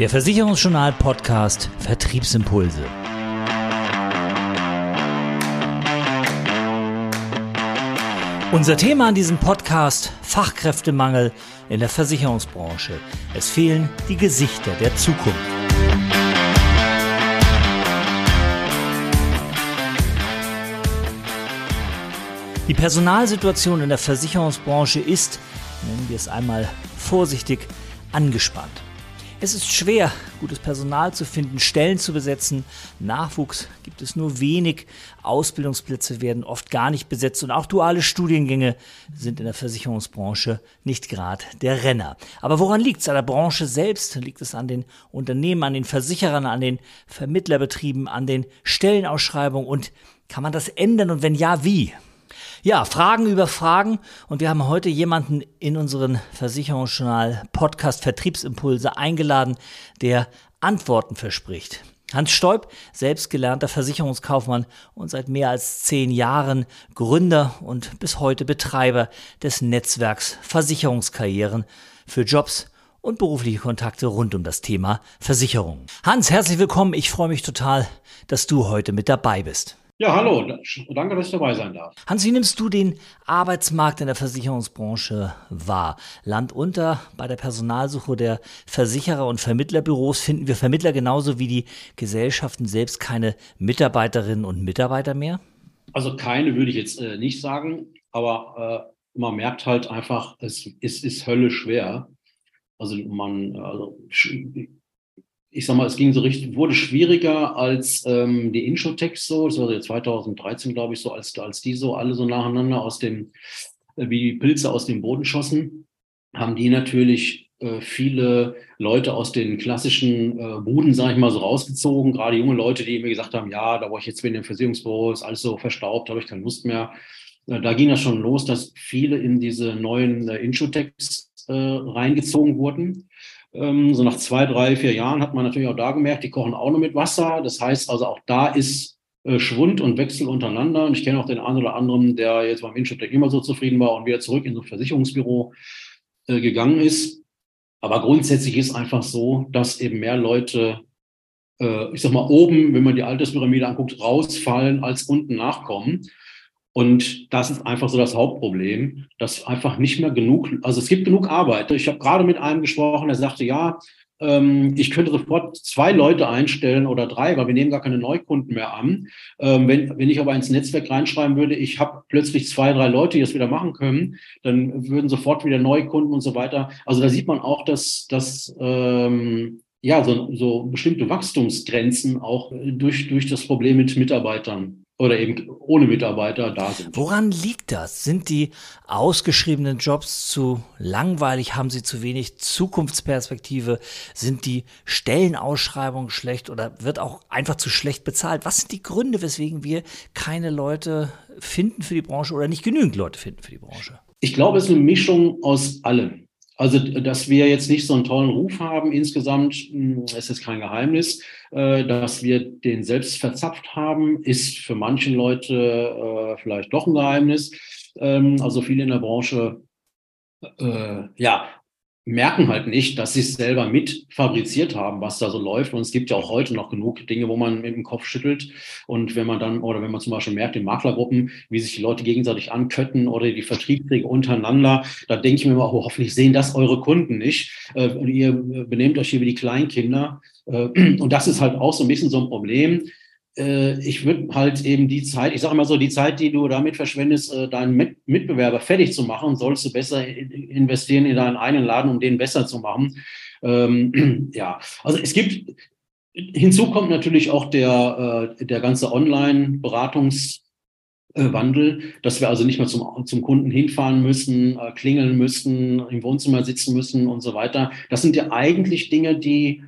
Der Versicherungsjournal Podcast Vertriebsimpulse. Unser Thema an diesem Podcast Fachkräftemangel in der Versicherungsbranche. Es fehlen die Gesichter der Zukunft. Die Personalsituation in der Versicherungsbranche ist, nennen wir es einmal vorsichtig, angespannt. Es ist schwer, gutes Personal zu finden, Stellen zu besetzen. Nachwuchs gibt es nur wenig. Ausbildungsplätze werden oft gar nicht besetzt und auch duale Studiengänge sind in der Versicherungsbranche nicht gerade der Renner. Aber woran liegt es? An der Branche selbst? Liegt es an den Unternehmen, an den Versicherern, an den Vermittlerbetrieben, an den Stellenausschreibungen und kann man das ändern und wenn ja, wie? Ja, Fragen über Fragen. Und wir haben heute jemanden in unseren Versicherungsjournal Podcast Vertriebsimpulse eingeladen, der Antworten verspricht. Hans Stoib, selbst gelernter Versicherungskaufmann und seit mehr als zehn Jahren Gründer und bis heute Betreiber des Netzwerks Versicherungskarrieren für Jobs und berufliche Kontakte rund um das Thema Versicherung. Hans, herzlich willkommen. Ich freue mich total, dass du heute mit dabei bist. Ja, hallo, danke, dass ich dabei sein darf. Hans, wie nimmst du den Arbeitsmarkt in der Versicherungsbranche wahr? Land unter bei der Personalsuche der Versicherer und Vermittlerbüros finden wir Vermittler genauso wie die Gesellschaften selbst keine Mitarbeiterinnen und Mitarbeiter mehr? Also keine würde ich jetzt äh, nicht sagen, aber äh, man merkt halt einfach, es, es ist Hölle schwer. Also man, also ich sag mal, es ging so richtig, wurde schwieriger als ähm, die Introtext so, das war 2013, glaube ich, so, als, als die so alle so nacheinander aus dem, äh, wie die Pilze aus dem Boden schossen, haben die natürlich äh, viele Leute aus den klassischen äh, Buden, sage ich mal, so rausgezogen, gerade junge Leute, die mir gesagt haben, ja, da war ich jetzt wieder in dem Versicherungsbüro, ist alles so verstaubt, habe ich keine Lust mehr. Äh, da ging das schon los, dass viele in diese neuen äh, äh, reingezogen wurden so nach zwei, drei, vier Jahren hat man natürlich auch da gemerkt, die kochen auch nur mit Wasser. Das heißt also auch da ist äh, Schwund und Wechsel untereinander. Und ich kenne auch den einen oder anderen, der jetzt beim Insurtech immer so zufrieden war und wieder zurück in so ein Versicherungsbüro äh, gegangen ist. Aber grundsätzlich ist einfach so, dass eben mehr Leute, äh, ich sag mal, oben, wenn man die Alterspyramide anguckt, rausfallen, als unten nachkommen. Und das ist einfach so das Hauptproblem, dass einfach nicht mehr genug, also es gibt genug Arbeit. Ich habe gerade mit einem gesprochen, der sagte, ja, ähm, ich könnte sofort zwei Leute einstellen oder drei, weil wir nehmen gar keine Neukunden mehr an. Ähm, wenn, wenn ich aber ins Netzwerk reinschreiben würde, ich habe plötzlich zwei, drei Leute, die das wieder machen können, dann würden sofort wieder Neukunden und so weiter. Also da sieht man auch, dass, dass ähm, ja, so, so bestimmte Wachstumsgrenzen auch durch, durch das Problem mit Mitarbeitern oder eben ohne Mitarbeiter da sind. Woran liegt das? Sind die ausgeschriebenen Jobs zu langweilig? Haben sie zu wenig Zukunftsperspektive? Sind die Stellenausschreibungen schlecht oder wird auch einfach zu schlecht bezahlt? Was sind die Gründe, weswegen wir keine Leute finden für die Branche oder nicht genügend Leute finden für die Branche? Ich glaube, es ist eine Mischung aus allem. Also, dass wir jetzt nicht so einen tollen Ruf haben insgesamt, hm, ist jetzt kein Geheimnis. Äh, dass wir den selbst verzapft haben, ist für manche Leute äh, vielleicht doch ein Geheimnis. Ähm, also viele in der Branche äh, ja, merken halt nicht, dass sie es selber mit fabriziert haben, was da so läuft. Und es gibt ja auch heute noch genug Dinge, wo man mit dem Kopf schüttelt. Und wenn man dann, oder wenn man zum Beispiel merkt in Maklergruppen, wie sich die Leute gegenseitig ankötten oder die Vertriebswege untereinander, da denke ich mir immer, oh, hoffentlich sehen das eure Kunden nicht. Äh, und ihr benehmt euch hier wie die Kleinkinder. Äh, und das ist halt auch so ein bisschen so ein Problem äh, ich würde halt eben die Zeit, ich sage mal so, die Zeit, die du damit verschwendest, äh, deinen Mitbewerber fertig zu machen, sollst du besser investieren in deinen eigenen Laden, um den besser zu machen. Ähm, ja, also es gibt, hinzu kommt natürlich auch der, äh, der ganze Online-Beratungs- Wandel, dass wir also nicht mehr zum, zum Kunden hinfahren müssen, äh, klingeln müssen, im Wohnzimmer sitzen müssen und so weiter. Das sind ja eigentlich Dinge, die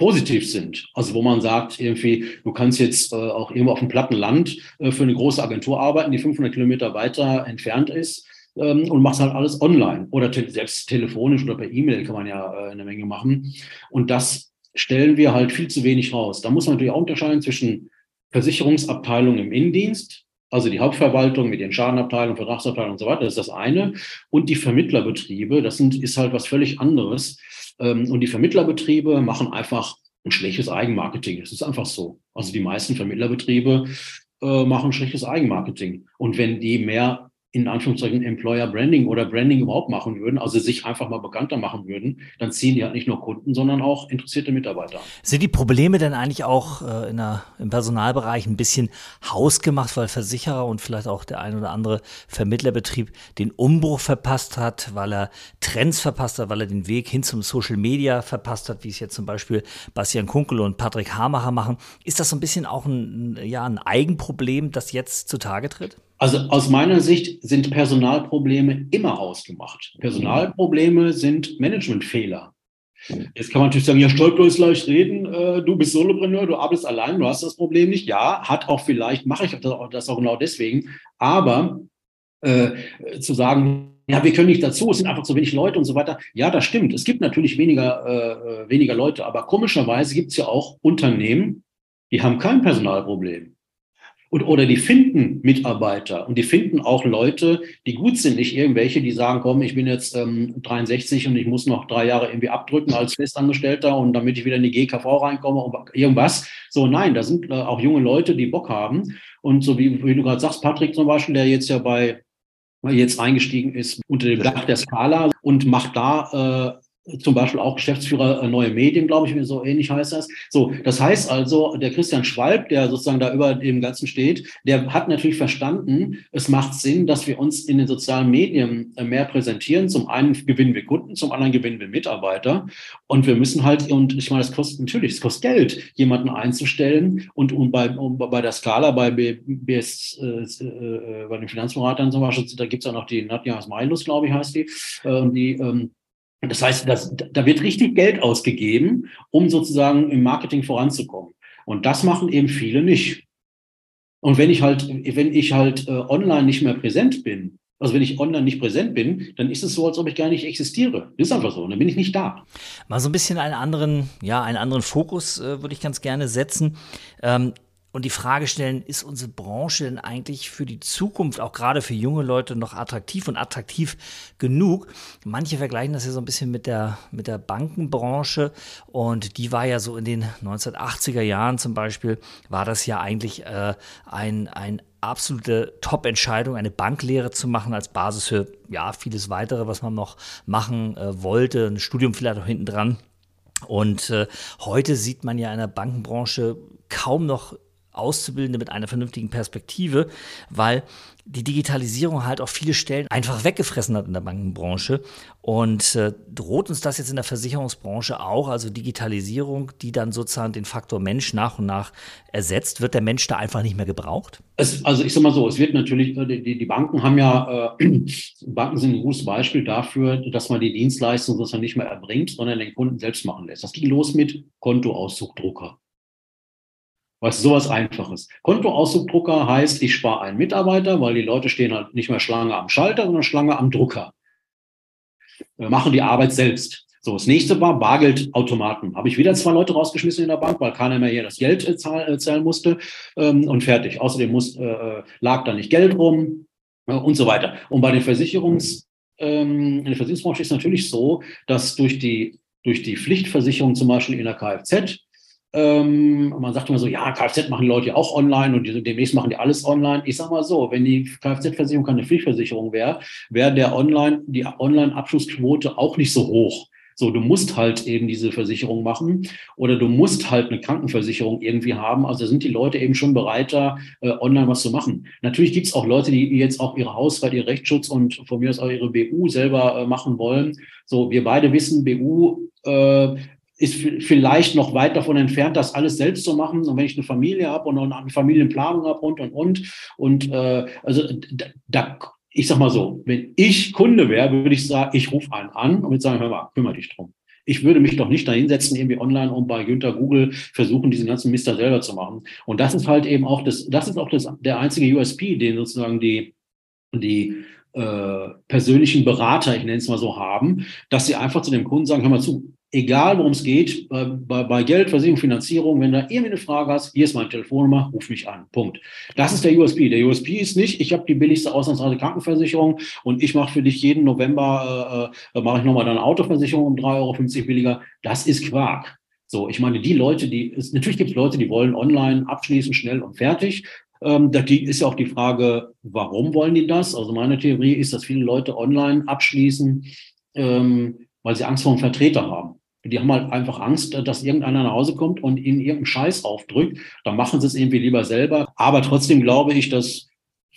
positiv sind. Also wo man sagt, irgendwie, du kannst jetzt äh, auch irgendwo auf dem platten Land äh, für eine große Agentur arbeiten, die 500 Kilometer weiter entfernt ist ähm, und machst halt alles online oder te selbst telefonisch oder per E-Mail kann man ja äh, eine Menge machen. Und das stellen wir halt viel zu wenig raus. Da muss man natürlich auch unterscheiden zwischen Versicherungsabteilung im Innendienst, also die Hauptverwaltung mit den Schadenabteilungen, Vertragsabteilungen und so weiter, das ist das eine. Und die Vermittlerbetriebe, das sind, ist halt was völlig anderes und die Vermittlerbetriebe machen einfach ein schlechtes Eigenmarketing. Es ist einfach so. Also die meisten Vermittlerbetriebe äh, machen schlechtes Eigenmarketing. Und wenn die mehr in Anführungszeichen Employer Branding oder Branding überhaupt machen würden, also sich einfach mal bekannter machen würden, dann ziehen die halt nicht nur Kunden, sondern auch interessierte Mitarbeiter. Sind die Probleme denn eigentlich auch äh, in der, im Personalbereich ein bisschen hausgemacht, weil Versicherer und vielleicht auch der ein oder andere Vermittlerbetrieb den Umbruch verpasst hat, weil er Trends verpasst hat, weil er den Weg hin zum Social Media verpasst hat, wie es jetzt zum Beispiel Bastian Kunkel und Patrick Hamacher machen? Ist das so ein bisschen auch ein, ja, ein Eigenproblem, das jetzt zutage tritt? Also aus meiner Sicht sind Personalprobleme immer ausgemacht. Personalprobleme sind Managementfehler. Jetzt kann man natürlich sagen, ja, stolplos leicht reden, äh, du bist Solopreneur, du arbeitest allein, du hast das Problem nicht. Ja, hat auch vielleicht, mache ich das auch genau deswegen. Aber äh, zu sagen, ja, wir können nicht dazu, es sind einfach zu wenig Leute und so weiter. Ja, das stimmt. Es gibt natürlich weniger, äh, weniger Leute, aber komischerweise gibt es ja auch Unternehmen, die haben kein Personalproblem. Und, oder die finden Mitarbeiter und die finden auch Leute, die gut sind, nicht irgendwelche, die sagen, komm, ich bin jetzt ähm, 63 und ich muss noch drei Jahre irgendwie abdrücken als Festangestellter und damit ich wieder in die GKV reinkomme und irgendwas. So, nein, da sind äh, auch junge Leute, die Bock haben. Und so wie, wie du gerade sagst, Patrick zum Beispiel, der jetzt ja bei jetzt eingestiegen ist unter dem Dach der Skala und macht da äh, zum Beispiel auch Geschäftsführer äh, Neue Medien, glaube ich, so ähnlich heißt das. So, das heißt also, der Christian Schwalb, der sozusagen da über dem Ganzen steht, der hat natürlich verstanden, es macht Sinn, dass wir uns in den sozialen Medien äh, mehr präsentieren. Zum einen gewinnen wir Kunden, zum anderen gewinnen wir Mitarbeiter. Und wir müssen halt, und ich meine, das kostet natürlich, es kostet Geld, jemanden einzustellen. Und, und bei, und bei der Skala, bei BS, äh, äh, bei den Finanzberatern zum Beispiel, da gibt es auch noch die Nadja Asmailus, glaube ich, heißt die, äh, die ähm, das heißt, das, da wird richtig Geld ausgegeben, um sozusagen im Marketing voranzukommen. Und das machen eben viele nicht. Und wenn ich halt, wenn ich halt äh, online nicht mehr präsent bin, also wenn ich online nicht präsent bin, dann ist es so, als ob ich gar nicht existiere. Das ist einfach so. Dann bin ich nicht da. Mal so ein bisschen einen anderen, ja, einen anderen Fokus äh, würde ich ganz gerne setzen. Ähm, und die Frage stellen, ist unsere Branche denn eigentlich für die Zukunft, auch gerade für junge Leute, noch attraktiv und attraktiv genug? Manche vergleichen das ja so ein bisschen mit der, mit der Bankenbranche und die war ja so in den 1980er Jahren zum Beispiel, war das ja eigentlich äh, ein, ein absolute Top-Entscheidung, eine Banklehre zu machen als Basis für ja vieles weitere, was man noch machen äh, wollte, ein Studium vielleicht auch hinten dran. Und äh, heute sieht man ja in der Bankenbranche kaum noch Auszubildende mit einer vernünftigen Perspektive, weil die Digitalisierung halt auch viele Stellen einfach weggefressen hat in der Bankenbranche. Und äh, droht uns das jetzt in der Versicherungsbranche auch, also Digitalisierung, die dann sozusagen den Faktor Mensch nach und nach ersetzt? Wird der Mensch da einfach nicht mehr gebraucht? Es, also ich sage mal so, es wird natürlich, äh, die, die Banken haben ja, äh, Banken sind ein gutes Beispiel dafür, dass man die Dienstleistung sozusagen nicht mehr erbringt, sondern den Kunden selbst machen lässt. Das ging los mit Kontoauszugdrucker. Was sowas Einfaches. Kontoauszugdrucker heißt, ich spare einen Mitarbeiter, weil die Leute stehen halt nicht mehr Schlange am Schalter, sondern Schlange am Drucker. Wir machen die Arbeit selbst. So, das nächste war Bargeldautomaten. Habe ich wieder zwei Leute rausgeschmissen in der Bank, weil keiner mehr hier das Geld äh, äh, zahlen musste ähm, und fertig. Außerdem muss, äh, äh, lag da nicht Geld rum äh, und so weiter. Und bei den Versicherungs, ähm, in der Versicherungsbranche ist es natürlich so, dass durch die, durch die Pflichtversicherung zum Beispiel in der Kfz ähm, man sagt immer so, ja, Kfz machen die Leute ja auch online und demnächst machen die alles online. Ich sage mal so, wenn die Kfz-Versicherung keine Pflichtversicherung wäre, wäre der Online, die Online-Abschlussquote auch nicht so hoch. So, du musst halt eben diese Versicherung machen oder du musst halt eine Krankenversicherung irgendwie haben. Also sind die Leute eben schon bereiter, äh, online was zu machen. Natürlich gibt es auch Leute, die jetzt auch ihre Hausrat, ihr Rechtsschutz und von mir aus auch ihre BU selber äh, machen wollen. So, wir beide wissen, BU äh, ist vielleicht noch weit davon entfernt, das alles selbst zu machen. Und wenn ich eine Familie habe und eine Familienplanung habe und, und, und. Und äh, also da, ich sag mal so, wenn ich Kunde wäre, würde ich sagen, ich rufe einen an und würde sagen, hör mal, kümmere dich drum. Ich würde mich doch nicht da hinsetzen, irgendwie online und bei Günther Google versuchen, diesen ganzen Mister selber zu machen. Und das ist halt eben auch das, das ist auch das, der einzige USP, den sozusagen die, die äh, persönlichen Berater, ich nenne es mal so, haben, dass sie einfach zu dem Kunden sagen, hör mal zu, egal worum es geht, bei, bei, bei Geld, Versicherung, Finanzierung, wenn du irgendwie eine Frage hast, hier ist meine Telefonnummer, ruf mich an. Punkt. Das ist der USP. Der USP ist nicht, ich habe die billigste auslandsreise Krankenversicherung und ich mache für dich jeden November, äh, äh, mache ich nochmal deine Autoversicherung um 3,50 Euro billiger. Das ist Quark. So, ich meine, die Leute, die, es, natürlich gibt es Leute, die wollen online abschließen, schnell und fertig. Ähm, da ist ja auch die Frage, warum wollen die das? Also meine Theorie ist, dass viele Leute online abschließen, ähm, weil sie Angst vor einem Vertreter haben. Die haben halt einfach Angst, dass irgendeiner nach Hause kommt und ihnen irgendeinen Scheiß aufdrückt. Dann machen sie es irgendwie lieber selber. Aber trotzdem glaube ich, dass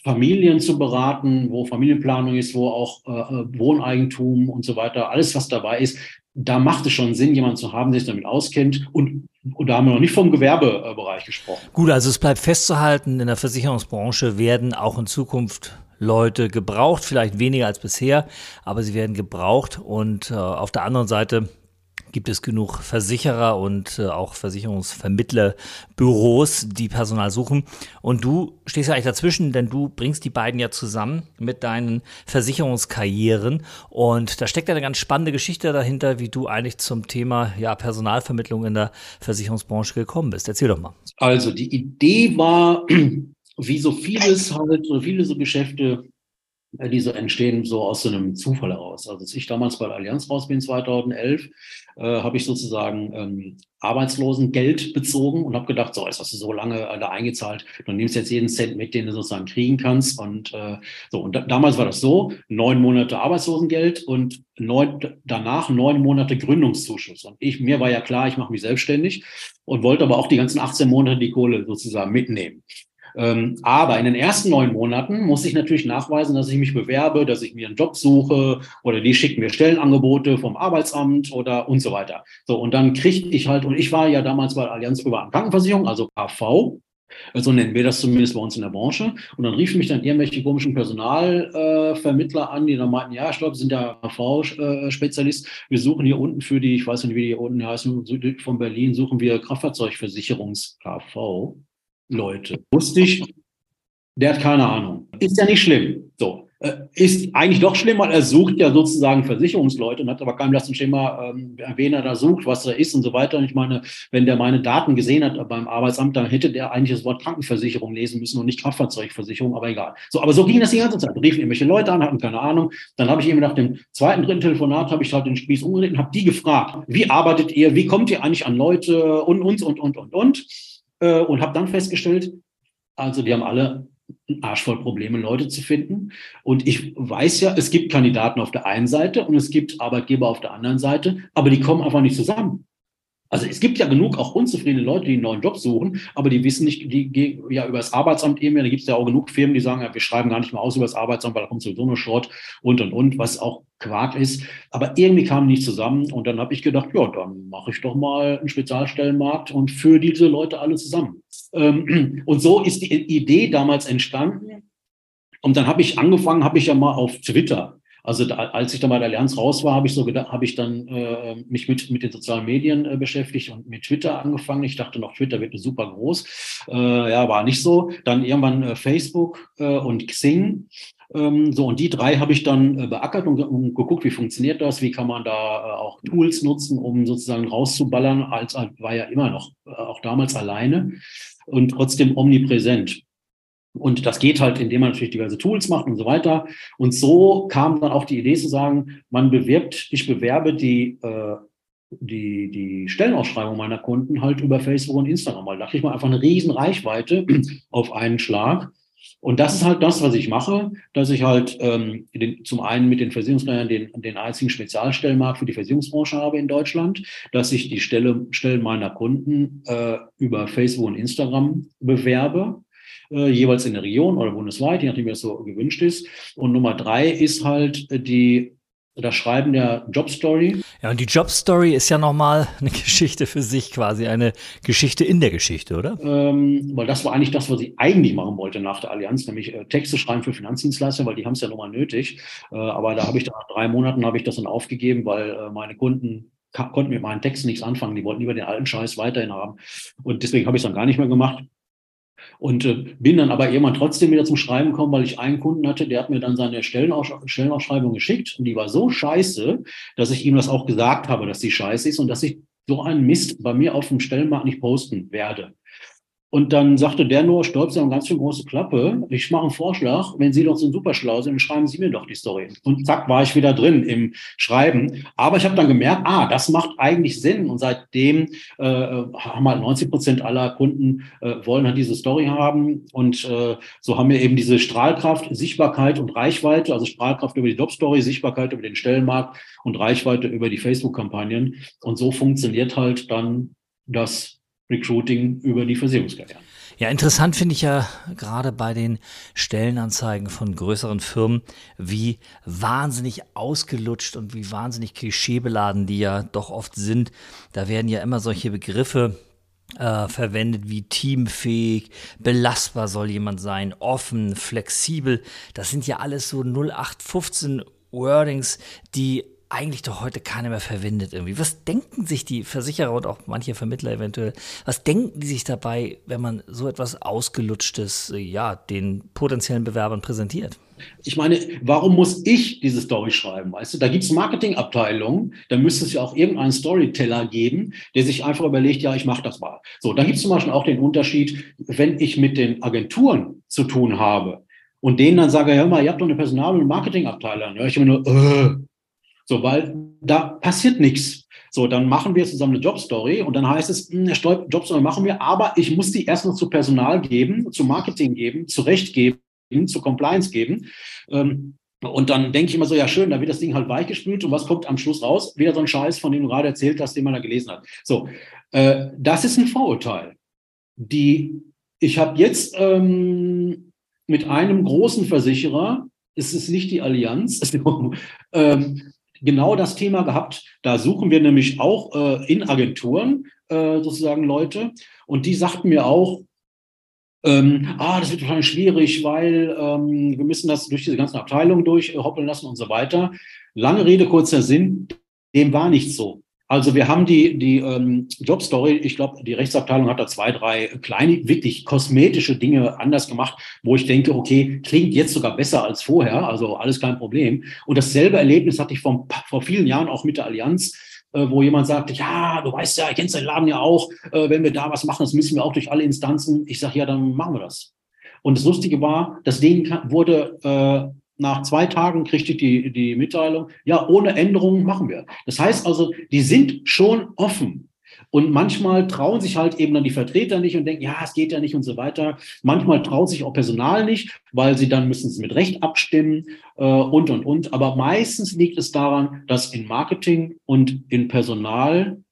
Familien zu beraten, wo Familienplanung ist, wo auch äh, äh, Wohneigentum und so weiter, alles, was dabei ist, da macht es schon Sinn, jemanden zu haben, der sich damit auskennt. Und, und da haben wir noch nicht vom Gewerbebereich gesprochen. Gut, also es bleibt festzuhalten, in der Versicherungsbranche werden auch in Zukunft Leute gebraucht, vielleicht weniger als bisher, aber sie werden gebraucht. Und äh, auf der anderen Seite gibt es genug Versicherer und äh, auch Versicherungsvermittlerbüros, die Personal suchen. Und du stehst ja eigentlich dazwischen, denn du bringst die beiden ja zusammen mit deinen Versicherungskarrieren. Und da steckt eine ganz spannende Geschichte dahinter, wie du eigentlich zum Thema ja, Personalvermittlung in der Versicherungsbranche gekommen bist. Erzähl doch mal. Also die Idee war, wie so vieles halt, so viele so Geschäfte, äh, die so entstehen, so aus so einem Zufall heraus. Also als ich damals bei der Allianz raus bin, 2011, äh, habe ich sozusagen ähm, Arbeitslosengeld bezogen und habe gedacht, so, jetzt hast du so lange äh, da eingezahlt, dann nimmst du jetzt jeden Cent mit, den du sozusagen kriegen kannst. Und äh, so, und da, damals war das so, neun Monate Arbeitslosengeld und neun, danach neun Monate Gründungszuschuss. Und ich, mir war ja klar, ich mache mich selbstständig und wollte aber auch die ganzen 18 Monate die Kohle sozusagen mitnehmen. Ähm, aber in den ersten neun Monaten muss ich natürlich nachweisen, dass ich mich bewerbe, dass ich mir einen Job suche oder die schicken mir Stellenangebote vom Arbeitsamt oder und so weiter. So, und dann kriegte ich halt, und ich war ja damals bei Allianz Privaten Krankenversicherung, also KV, so nennen wir das zumindest bei uns in der Branche. Und dann riefen mich dann irgendwelche komischen Personalvermittler äh, an, die dann meinten, ja, ich glaube, sind ja KV-Spezialist. Wir suchen hier unten für die, ich weiß nicht, wie die hier unten heißen, von Berlin, suchen wir Kraftfahrzeugversicherungs-KV. Leute. Wusste ich, der hat keine Ahnung. Ist ja nicht schlimm. So. Äh, ist eigentlich doch schlimm, weil er sucht ja sozusagen Versicherungsleute und hat aber kein blassen Schema, ähm, wen er da sucht, was er ist und so weiter. Und ich meine, wenn der meine Daten gesehen hat beim Arbeitsamt, dann hätte der eigentlich das Wort Krankenversicherung lesen müssen und nicht Kraftfahrzeugversicherung, aber egal. So, aber so ging das die ganze Zeit. Riefen irgendwelche Leute an, hatten keine Ahnung. Dann habe ich eben nach dem zweiten, dritten Telefonat habe ich halt den Spieß umgedreht und habe die gefragt, wie arbeitet ihr, wie kommt ihr eigentlich an Leute und uns und, und, und, und äh, und habe dann festgestellt, also die haben alle einen Arsch voll Probleme, Leute zu finden. Und ich weiß ja, es gibt Kandidaten auf der einen Seite und es gibt Arbeitgeber auf der anderen Seite, aber die kommen einfach nicht zusammen. Also es gibt ja genug auch unzufriedene Leute, die einen neuen Job suchen, aber die wissen nicht, die gehen ja über das Arbeitsamt eben, da gibt es ja auch genug Firmen, die sagen, ja, wir schreiben gar nicht mehr aus über das Arbeitsamt, weil da kommt sowieso nur Schrott und und und, was auch Quark ist. Aber irgendwie kamen nicht zusammen und dann habe ich gedacht, ja, dann mache ich doch mal einen Spezialstellenmarkt und für diese Leute alle zusammen. Ähm, und so ist die Idee damals entstanden. Und dann habe ich angefangen, habe ich ja mal auf Twitter also da, als ich dann bei der Allianz raus war, habe ich so gedacht, habe ich dann äh, mich mit, mit den sozialen Medien äh, beschäftigt und mit Twitter angefangen. Ich dachte noch, Twitter wird super groß. Äh, ja, war nicht so. Dann irgendwann äh, Facebook äh, und Xing. Ähm, so, und die drei habe ich dann äh, beackert und, und, geguckt, wie funktioniert das, wie kann man da äh, auch Tools nutzen, um sozusagen rauszuballern, als war ja immer noch, äh, auch damals alleine und trotzdem omnipräsent. Und das geht halt, indem man natürlich diverse Tools macht und so weiter. Und so kam dann auch die Idee zu sagen, man bewirbt, ich bewerbe die, äh, die, die Stellenausschreibung meiner Kunden halt über Facebook und Instagram, weil da kriegt man einfach eine riesen Reichweite auf einen Schlag. Und das ist halt das, was ich mache, dass ich halt ähm, den, zum einen mit den Versicherungskleinern den, den einzigen Spezialstellenmarkt für die Versicherungsbranche habe in Deutschland, dass ich die Stelle, Stellen meiner Kunden äh, über Facebook und Instagram bewerbe jeweils in der Region oder bundesweit, je nachdem, wie das so gewünscht ist. Und Nummer drei ist halt äh, die das Schreiben der Jobstory. Ja, und die Jobstory ist ja nochmal eine Geschichte für sich, quasi eine Geschichte in der Geschichte, oder? Ähm, weil das war eigentlich das, was ich eigentlich machen wollte nach der Allianz, nämlich äh, Texte schreiben für Finanzdienstleister, weil die haben es ja nochmal nötig. Äh, aber da habe ich dann nach drei Monaten habe ich das dann aufgegeben, weil äh, meine Kunden konnten mit meinen Texten nichts anfangen. Die wollten lieber den alten Scheiß weiterhin haben. Und deswegen habe ich es dann gar nicht mehr gemacht. Und äh, bin dann aber irgendwann trotzdem wieder zum Schreiben gekommen, weil ich einen Kunden hatte, der hat mir dann seine Stellenaus Stellenausschreibung geschickt und die war so scheiße, dass ich ihm das auch gesagt habe, dass die scheiße ist und dass ich so einen Mist bei mir auf dem Stellenmarkt nicht posten werde. Und dann sagte der nur, Stolp, Sie haben ganz schön große Klappe. Ich mache einen Vorschlag. Wenn Sie doch so super schlau sind, schreiben Sie mir doch die Story. Und zack, war ich wieder drin im Schreiben. Aber ich habe dann gemerkt, ah, das macht eigentlich Sinn. Und seitdem äh, haben halt 90 Prozent aller Kunden äh, wollen halt diese Story haben. Und äh, so haben wir eben diese Strahlkraft, Sichtbarkeit und Reichweite. Also Strahlkraft über die Jobstory, Sichtbarkeit über den Stellenmarkt und Reichweite über die Facebook-Kampagnen. Und so funktioniert halt dann das Recruiting über die Versicherungskarriere. Ja, interessant finde ich ja gerade bei den Stellenanzeigen von größeren Firmen, wie wahnsinnig ausgelutscht und wie wahnsinnig klischeebeladen die ja doch oft sind. Da werden ja immer solche Begriffe äh, verwendet wie teamfähig, belastbar soll jemand sein, offen, flexibel. Das sind ja alles so 0815 Wordings, die eigentlich doch heute keiner mehr verwendet irgendwie. Was denken sich die Versicherer und auch manche Vermittler eventuell, was denken die sich dabei, wenn man so etwas Ausgelutschtes, äh, ja, den potenziellen Bewerbern präsentiert? Ich meine, warum muss ich diese Story schreiben? Weißt du, da gibt es Marketingabteilungen, da müsste es ja auch irgendeinen Storyteller geben, der sich einfach überlegt, ja, ich mache das mal. So, da gibt es zum Beispiel auch den Unterschied, wenn ich mit den Agenturen zu tun habe und denen dann sage, hör mal, ihr habt doch eine Personal- und Marketingabteilung. Ja, ich immer nur, äh, so, weil da passiert nichts. So, dann machen wir zusammen eine Jobstory und dann heißt es, eine hm, Jobstory machen wir, aber ich muss die erst noch zu Personal geben, zu Marketing geben, zu Recht geben, zu Compliance geben. Ähm, und dann denke ich immer so, ja schön, da wird das Ding halt weichgespült und was kommt am Schluss raus? Wieder so ein Scheiß, von dem du gerade erzählt hast, den man da gelesen hat. So, äh, das ist ein Vorurteil. Die, ich habe jetzt ähm, mit einem großen Versicherer, es ist nicht die Allianz, ähm, genau das Thema gehabt. Da suchen wir nämlich auch äh, in Agenturen äh, sozusagen Leute. Und die sagten mir auch, ähm, ah, das wird wahrscheinlich schwierig, weil ähm, wir müssen das durch diese ganzen Abteilungen durchhoppeln lassen und so weiter. Lange Rede, kurzer Sinn, dem war nicht so. Also wir haben die, die ähm, Jobstory, ich glaube, die Rechtsabteilung hat da zwei, drei kleine, wirklich kosmetische Dinge anders gemacht, wo ich denke, okay, klingt jetzt sogar besser als vorher, also alles kein Problem. Und dasselbe Erlebnis hatte ich vor, vor vielen Jahren auch mit der Allianz, äh, wo jemand sagte, ja, du weißt ja, ich kennst den Laden ja auch, äh, wenn wir da was machen, das müssen wir auch durch alle Instanzen. Ich sage, ja, dann machen wir das. Und das Lustige war, das Ding wurde äh, nach zwei Tagen kriegte ich die, die Mitteilung, ja, ohne Änderungen machen wir. Das heißt also, die sind schon offen. Und manchmal trauen sich halt eben dann die Vertreter nicht und denken, ja, es geht ja nicht und so weiter. Manchmal traut sich auch Personal nicht, weil sie dann müssen es mit Recht abstimmen äh, und, und, und. Aber meistens liegt es daran, dass in Marketing und in Personal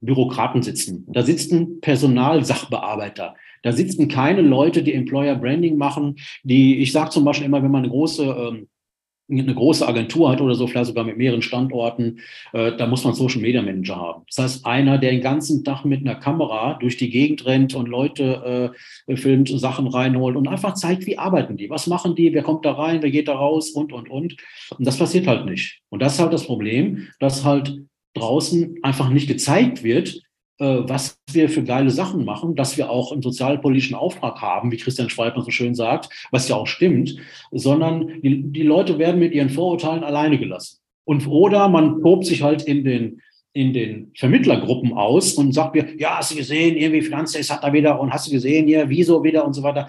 Bürokraten sitzen. Da sitzen Personalsachbearbeiter. Da sitzen keine Leute, die Employer Branding machen, die, ich sage zum Beispiel immer, wenn man eine große ähm, eine große Agentur hat oder so, vielleicht sogar mit mehreren Standorten, äh, da muss man Social Media Manager haben. Das heißt, einer, der den ganzen Tag mit einer Kamera durch die Gegend rennt und Leute äh, filmt, Sachen reinholt und einfach zeigt, wie arbeiten die, was machen die, wer kommt da rein, wer geht da raus und, und, und. Und das passiert halt nicht. Und das ist halt das Problem, dass halt draußen einfach nicht gezeigt wird, was wir für geile Sachen machen, dass wir auch einen sozialpolitischen Auftrag haben, wie Christian Schweitner so schön sagt, was ja auch stimmt, sondern die, die Leute werden mit ihren Vorurteilen alleine gelassen. Und oder man tobt sich halt in den in den Vermittlergruppen aus und sagt mir, ja, hast du gesehen, irgendwie Finanztest hat da wieder und hast du gesehen, hier, wieso wieder und so weiter.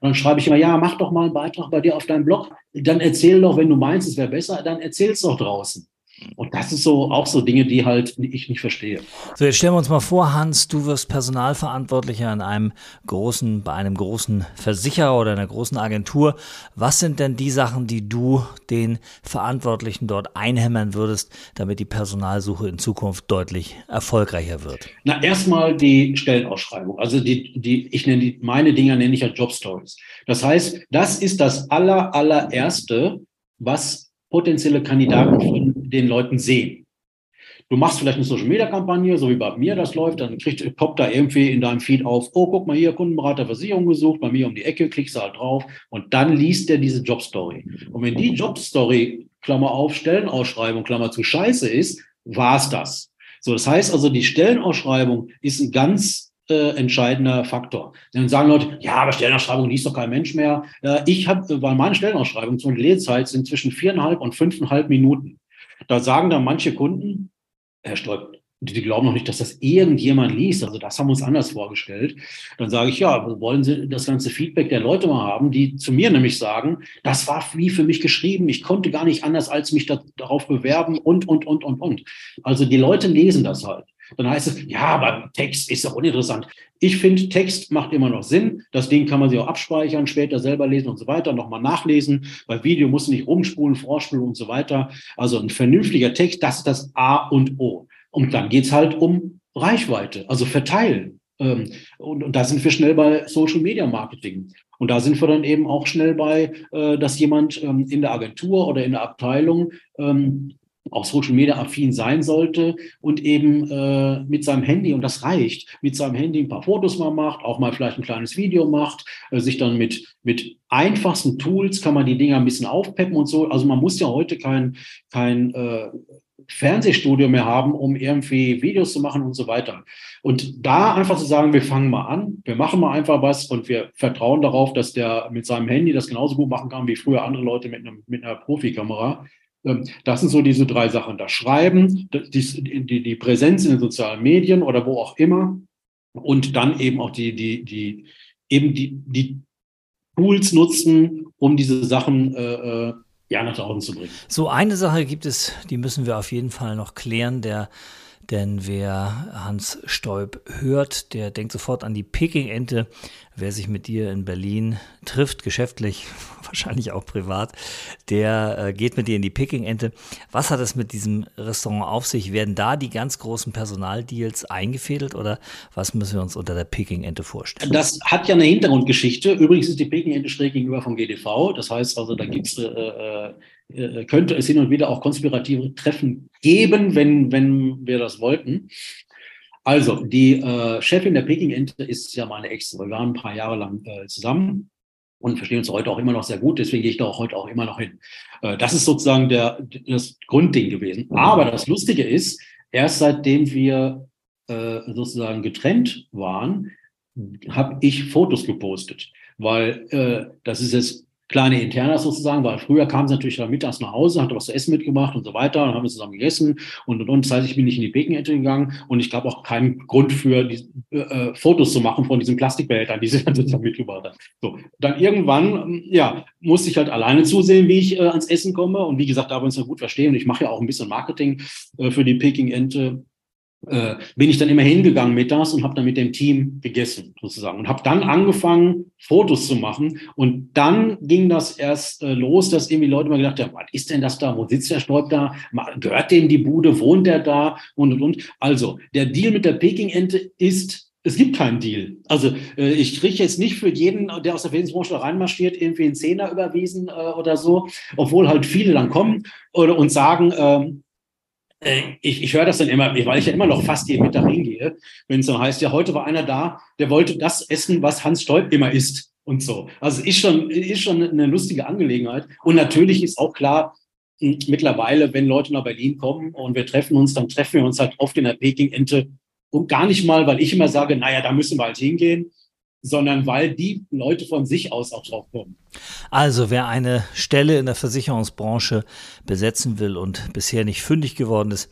Und dann schreibe ich immer, ja, mach doch mal einen Beitrag bei dir auf deinem Blog. Dann erzähl doch, wenn du meinst, es wäre besser, dann erzähl's doch draußen. Und das ist so auch so Dinge, die halt ich nicht verstehe. So, jetzt stellen wir uns mal vor, Hans, du wirst Personalverantwortlicher in einem großen, bei einem großen Versicherer oder einer großen Agentur. Was sind denn die Sachen, die du den Verantwortlichen dort einhämmern würdest, damit die Personalsuche in Zukunft deutlich erfolgreicher wird? Na, erstmal die Stellenausschreibung. Also die, die, ich nenne die, meine Dinger nenne ich ja Job Stories. Das heißt, das ist das aller, allererste, was potenzielle Kandidaten von den Leuten sehen. Du machst vielleicht eine Social Media Kampagne, so wie bei mir das läuft, dann kriegt, poppt da irgendwie in deinem Feed auf, oh, guck mal hier, Kundenberater Versicherung gesucht, bei mir um die Ecke, klickst halt drauf und dann liest er diese Jobstory. Und wenn die Jobstory, Klammer auf, Stellenausschreibung, Klammer zu scheiße ist, war's das. So, das heißt also, die Stellenausschreibung ist ein ganz äh, entscheidender Faktor. Dann sagen Leute, ja, aber Stellenausschreibung liest doch kein Mensch mehr. Äh, ich habe, weil meine Stellenausschreibung und Lesezeit sind zwischen viereinhalb und fünfeinhalb Minuten. Da sagen dann manche Kunden, Herr Stolp, die glauben noch nicht, dass das irgendjemand liest. Also das haben wir uns anders vorgestellt. Dann sage ich, ja, wollen Sie das ganze Feedback der Leute mal haben, die zu mir nämlich sagen, das war wie für mich geschrieben. Ich konnte gar nicht anders als mich da, darauf bewerben und, und, und, und, und. Also die Leute lesen das halt. Dann heißt es, ja, aber Text ist doch uninteressant. Ich finde, Text macht immer noch Sinn. Das Ding kann man sich auch abspeichern, später selber lesen und so weiter, nochmal nachlesen. Bei Video muss nicht rumspulen, vorspulen und so weiter. Also ein vernünftiger Text, das ist das A und O. Und dann geht's halt um Reichweite, also verteilen. Ähm, und, und da sind wir schnell bei Social Media Marketing. Und da sind wir dann eben auch schnell bei, äh, dass jemand ähm, in der Agentur oder in der Abteilung ähm, auch Social Media affin sein sollte und eben äh, mit seinem Handy, und das reicht, mit seinem Handy ein paar Fotos mal macht, auch mal vielleicht ein kleines Video macht, äh, sich dann mit, mit einfachsten Tools kann man die Dinger ein bisschen aufpeppen und so. Also man muss ja heute kein, kein äh, Fernsehstudio mehr haben, um irgendwie Videos zu machen und so weiter. Und da einfach zu sagen, wir fangen mal an, wir machen mal einfach was und wir vertrauen darauf, dass der mit seinem Handy das genauso gut machen kann wie früher andere Leute mit, einem, mit einer Profikamera. Ähm, das sind so diese drei Sachen. Das Schreiben, die, Präsenz in den sozialen Medien oder wo auch immer und dann eben auch die, die, die, eben die, die Tools nutzen, um diese Sachen äh, äh ja, nach draußen zu bringen. So eine Sache gibt es, die müssen wir auf jeden Fall noch klären. Der denn wer Hans Stoib hört, der denkt sofort an die Peking-Ente. Wer sich mit dir in Berlin trifft, geschäftlich, wahrscheinlich auch privat, der äh, geht mit dir in die Peking-Ente. Was hat es mit diesem Restaurant auf sich? Werden da die ganz großen Personaldeals eingefädelt oder was müssen wir uns unter der Peking-Ente vorstellen? Das hat ja eine Hintergrundgeschichte. Übrigens ist die Peking-Ente schräg gegenüber vom GDV. Das heißt also, da gibt es äh, äh könnte es hin und wieder auch konspirative Treffen geben, wenn, wenn wir das wollten. Also, die äh, Chefin der Peking-Ente ist ja meine Ex. Wir waren ein paar Jahre lang äh, zusammen und verstehen uns heute auch immer noch sehr gut. Deswegen gehe ich da auch heute auch immer noch hin. Äh, das ist sozusagen der, das Grundding gewesen. Aber das Lustige ist, erst seitdem wir äh, sozusagen getrennt waren, habe ich Fotos gepostet, weil äh, das ist jetzt kleine Internas sozusagen, weil früher kam sie natürlich dann mittags nach Hause, hatte was zu essen mitgemacht und so weiter, dann haben wir zusammen gegessen und und und. Das heißt, ich bin nicht in die Bekenette gegangen und ich glaube auch keinen Grund für die, äh, Fotos zu machen von diesen Plastikbehältern, die sie dann sozusagen mitgebracht hat. So, dann irgendwann, ja, musste ich halt alleine zusehen, wie ich äh, ans Essen komme und wie gesagt, da wir uns ja gut verstehen und ich mache ja auch ein bisschen Marketing äh, für die Peking-Ente äh, bin ich dann immer hingegangen mittags und habe dann mit dem Team gegessen sozusagen. Und habe dann angefangen Fotos zu machen. Und dann ging das erst äh, los, dass irgendwie Leute mal gedacht haben, was ist denn das da, wo sitzt der Stolp da, gehört dem die Bude, wohnt der da? Und und und. Also der Deal mit der Peking-Ente ist es gibt keinen Deal. Also äh, ich kriege jetzt nicht für jeden, der aus der Versicherungsbranche reinmarschiert, irgendwie einen Zehner überwiesen äh, oder so, obwohl halt viele dann kommen oder, und sagen, ähm, äh, ich, ich höre das dann immer, weil ich ja immer noch fast jeden Mittag hingehe, wenn es dann heißt, ja, heute war einer da, der wollte das essen, was Hans Stolp immer isst und so. Also ist schon, ist schon eine lustige Angelegenheit. Und natürlich ist auch klar, hm, mittlerweile, wenn Leute nach Berlin kommen und wir treffen uns, dann treffen wir uns halt oft in der Peking-Ente und gar nicht mal, weil ich immer sage, naja, da müssen wir halt hingehen, sondern weil die Leute von sich aus auch drauf kommen. Also wer eine Stelle in der Versicherungsbranche besetzen will und bisher nicht fündig geworden ist,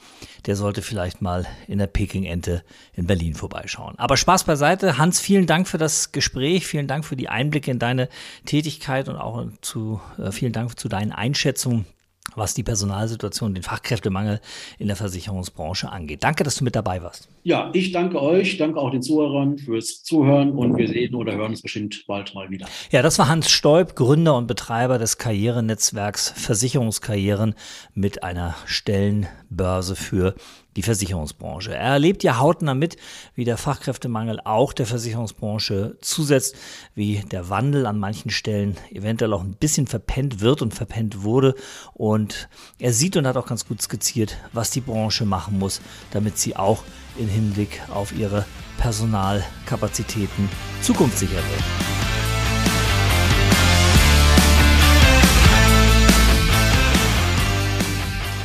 der sollte vielleicht mal in der Peking-Ente in Berlin vorbeischauen. Aber Spaß beiseite. Hans, vielen Dank für das Gespräch, vielen Dank für die Einblicke in deine Tätigkeit und auch zu, äh, vielen Dank zu deinen Einschätzungen was die Personalsituation, den Fachkräftemangel in der Versicherungsbranche angeht. Danke, dass du mit dabei warst. Ja, ich danke euch, danke auch den Zuhörern fürs Zuhören und wir sehen oder hören uns bestimmt bald mal wieder. Ja, das war Hans Stoib, Gründer und Betreiber des Karrierenetzwerks Versicherungskarrieren mit einer Stellenbörse für die Versicherungsbranche. Er erlebt ja hautnah mit, wie der Fachkräftemangel auch der Versicherungsbranche zusetzt, wie der Wandel an manchen Stellen eventuell auch ein bisschen verpennt wird und verpennt wurde. Und er sieht und hat auch ganz gut skizziert, was die Branche machen muss, damit sie auch im Hinblick auf ihre Personalkapazitäten zukunftssicher wird.